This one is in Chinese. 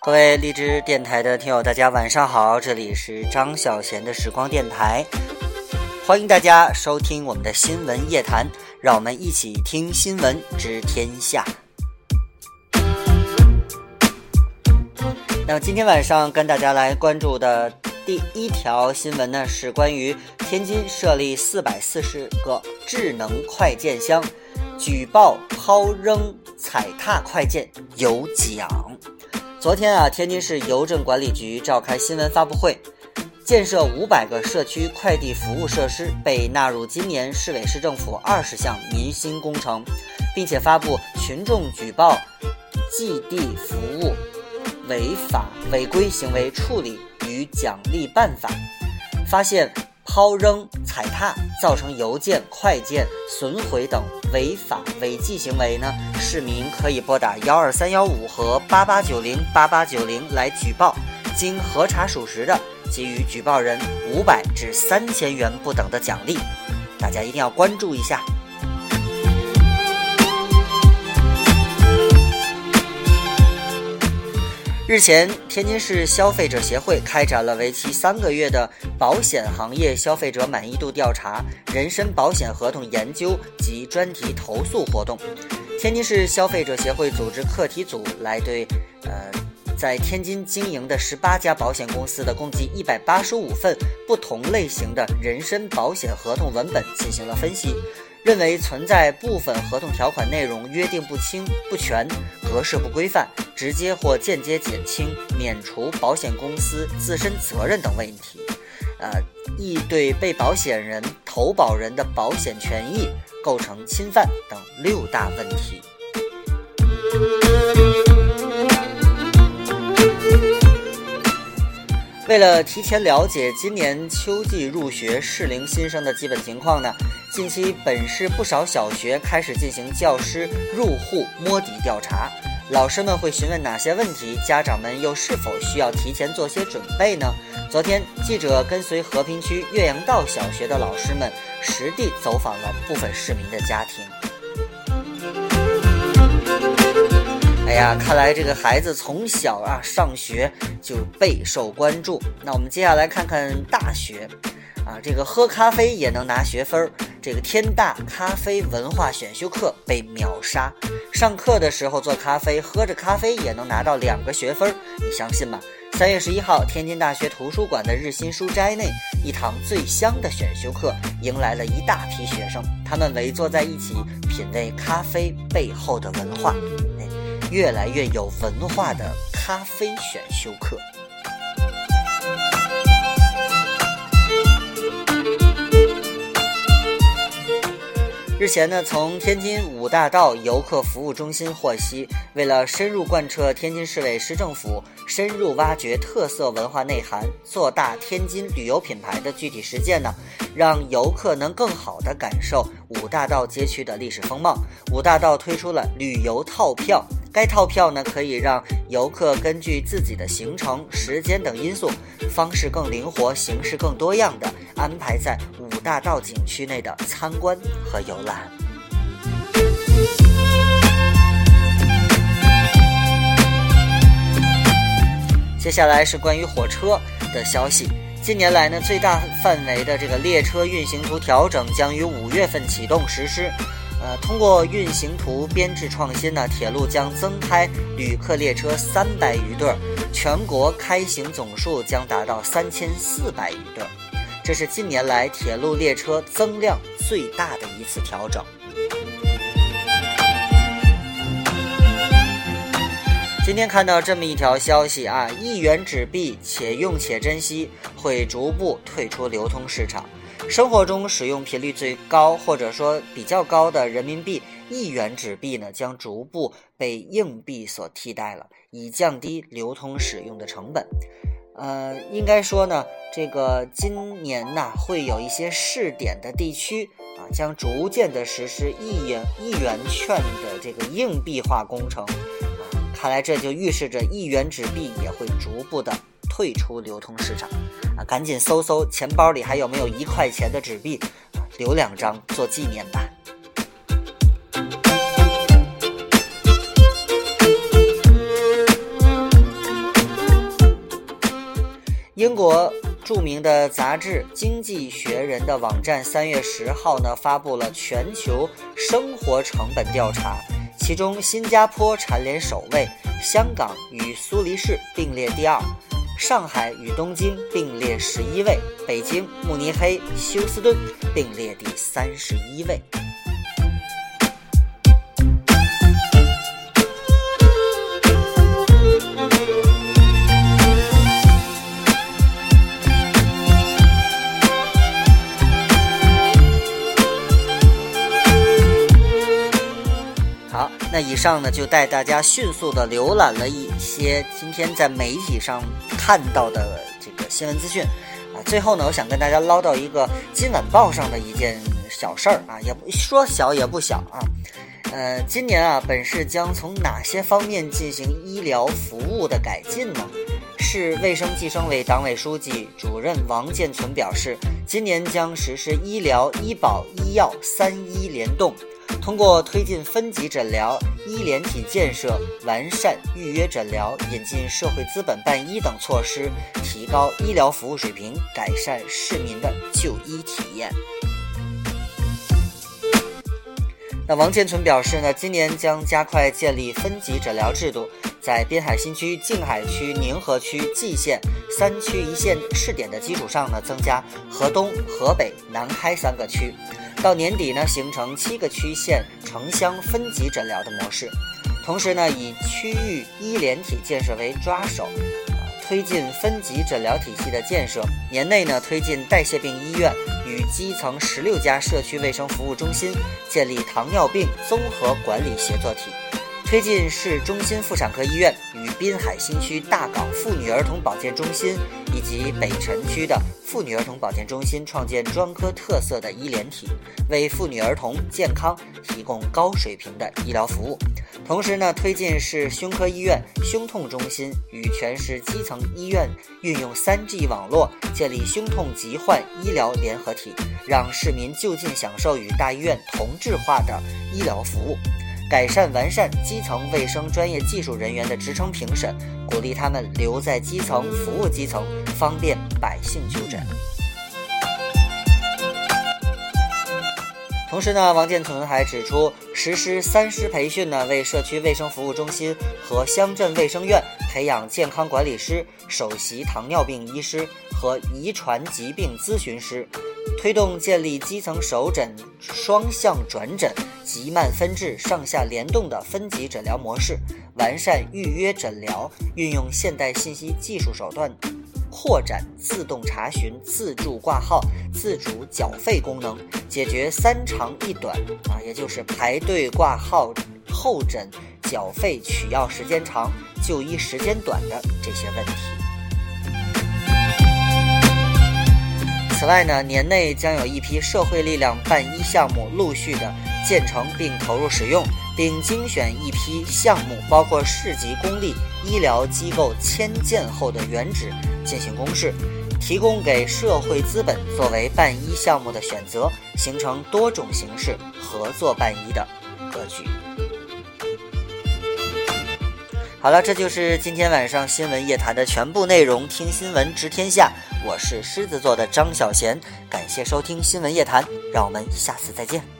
各位荔枝电台的听友，大家晚上好，这里是张小贤的时光电台，欢迎大家收听我们的新闻夜谈，让我们一起听新闻知天下。那么今天晚上跟大家来关注的第一条新闻呢，是关于天津设立四百四十个智能快件箱，举报抛扔踩踏快件有奖。昨天啊，天津市邮政管理局召开新闻发布会，建设五百个社区快递服务设施被纳入今年市委市政府二十项民心工程，并且发布群众举报寄递服务违法违规行为处理与奖励办法，发现。抛扔、踩踏造成邮件、快件损毁等违法违纪行为呢？市民可以拨打幺二三幺五和八八九零八八九零来举报，经核查属实的，给予举报人五百至三千元不等的奖励。大家一定要关注一下。日前，天津市消费者协会开展了为期三个月的保险行业消费者满意度调查、人身保险合同研究及专题投诉活动。天津市消费者协会组织课题组来对，呃，在天津经营的十八家保险公司的共计一百八十五份不同类型的人身保险合同文本进行了分析。认为存在部分合同条款内容约定不清不全、格式不规范，直接或间接减轻、免除保险公司自身责任等问题，呃，易对被保险人、投保人的保险权益构成侵犯等六大问题。为了提前了解今年秋季入学适龄新生的基本情况呢，近期本市不少小学开始进行教师入户摸底调查。老师们会询问哪些问题？家长们又是否需要提前做些准备呢？昨天，记者跟随和平区岳阳道小学的老师们实地走访了部分市民的家庭。哎呀，看来这个孩子从小啊上学就备受关注。那我们接下来看看大学，啊，这个喝咖啡也能拿学分儿。这个天大咖啡文化选修课被秒杀，上课的时候做咖啡，喝着咖啡也能拿到两个学分儿，你相信吗？三月十一号，天津大学图书馆的日新书斋内，一堂最香的选修课迎来了一大批学生，他们围坐在一起品味咖啡背后的文化。越来越有文化的咖啡选修课。日前呢，从天津五大道游客服务中心获悉，为了深入贯彻天津市委市政府深入挖掘特色文化内涵、做大天津旅游品牌的具体实践呢，让游客能更好地感受五大道街区的历史风貌，五大道推出了旅游套票。该套票呢，可以让游客根据自己的行程、时间等因素，方式更灵活、形式更多样的安排在五大道景区内的参观和游览。接下来是关于火车的消息。近年来呢，最大范围的这个列车运行图调整将于五月份启动实施。呃，通过运行图编制创新呢，铁路将增开旅客列车三百余对，全国开行总数将达到三千四百余对，这是近年来铁路列车增量最大的一次调整。今天看到这么一条消息啊，一元纸币且用且珍惜，会逐步退出流通市场。生活中使用频率最高，或者说比较高的人民币一元纸币呢，将逐步被硬币所替代了，以降低流通使用的成本。呃，应该说呢，这个今年呢，会有一些试点的地区啊，将逐渐的实施一元一元券的这个硬币化工程。看来这就预示着一元纸币也会逐步的。退出流通市场，啊，赶紧搜搜钱包里还有没有一块钱的纸币，留两张做纪念吧。英国著名的杂志《经济学人》的网站三月十号呢发布了全球生活成本调查，其中新加坡蝉联首位，香港与苏黎世并列第二，上海与东京并列十一位，北京、慕尼黑、休斯敦并列第三十一位。那以上呢，就带大家迅速的浏览了一些今天在媒体上看到的这个新闻资讯，啊，最后呢，我想跟大家唠叨一个《今晚报》上的一件小事儿啊，也不说小也不小啊，呃，今年啊，本市将从哪些方面进行医疗服务的改进呢？市卫生计生委党委书记、主任王建存表示，今年将实施医疗、医保、医药三医联动。通过推进分级诊疗、医联体建设、完善预约诊疗、引进社会资本办医等措施，提高医疗服务水平，改善市民的就医体验。那王建存表示呢，今年将加快建立分级诊疗制度，在滨海新区、静海区、宁河区、蓟县三区一线试点的基础上呢，增加河东、河北、南开三个区。到年底呢，形成七个区县城乡分级诊疗的模式，同时呢，以区域医联体建设为抓手，推进分级诊疗体系的建设。年内呢，推进代谢病医院与基层十六家社区卫生服务中心建立糖尿病综合管理协作体。推进市中心妇产科医院与滨海新区大港妇女儿童保健中心以及北辰区的妇女儿童保健中心创建专科特色的医联体，为妇女儿童健康提供高水平的医疗服务。同时呢，推进市胸科医院胸痛中心与全市基层医院运用 3G 网络，建立胸痛疾患医疗联合体，让市民就近享受与大医院同质化的医疗服务。改善完善基层卫生专业技术人员的职称评审，鼓励他们留在基层服务基层，方便百姓就诊。同时呢，王建存还指出，实施三师培训呢，为社区卫生服务中心和乡镇卫生院培养健康管理师、首席糖尿病医师和遗传疾病咨询师。推动建立基层首诊双向转诊、急慢分治、上下联动的分级诊疗模式，完善预约诊疗，运用现代信息技术手段，扩展自动查询、自助挂号、自主缴费功能，解决三长一短啊，也就是排队挂号、候诊、缴费取药时间长、就医时间短的这些问题。此外呢，年内将有一批社会力量办医项目陆续的建成并投入使用，并精选一批项目，包括市级公立医疗机构迁建后的原址进行公示，提供给社会资本作为办医项目的选择，形成多种形式合作办医的格局。好了，这就是今天晚上新闻夜谈的全部内容。听新闻知天下，我是狮子座的张小贤，感谢收听新闻夜谈，让我们下次再见。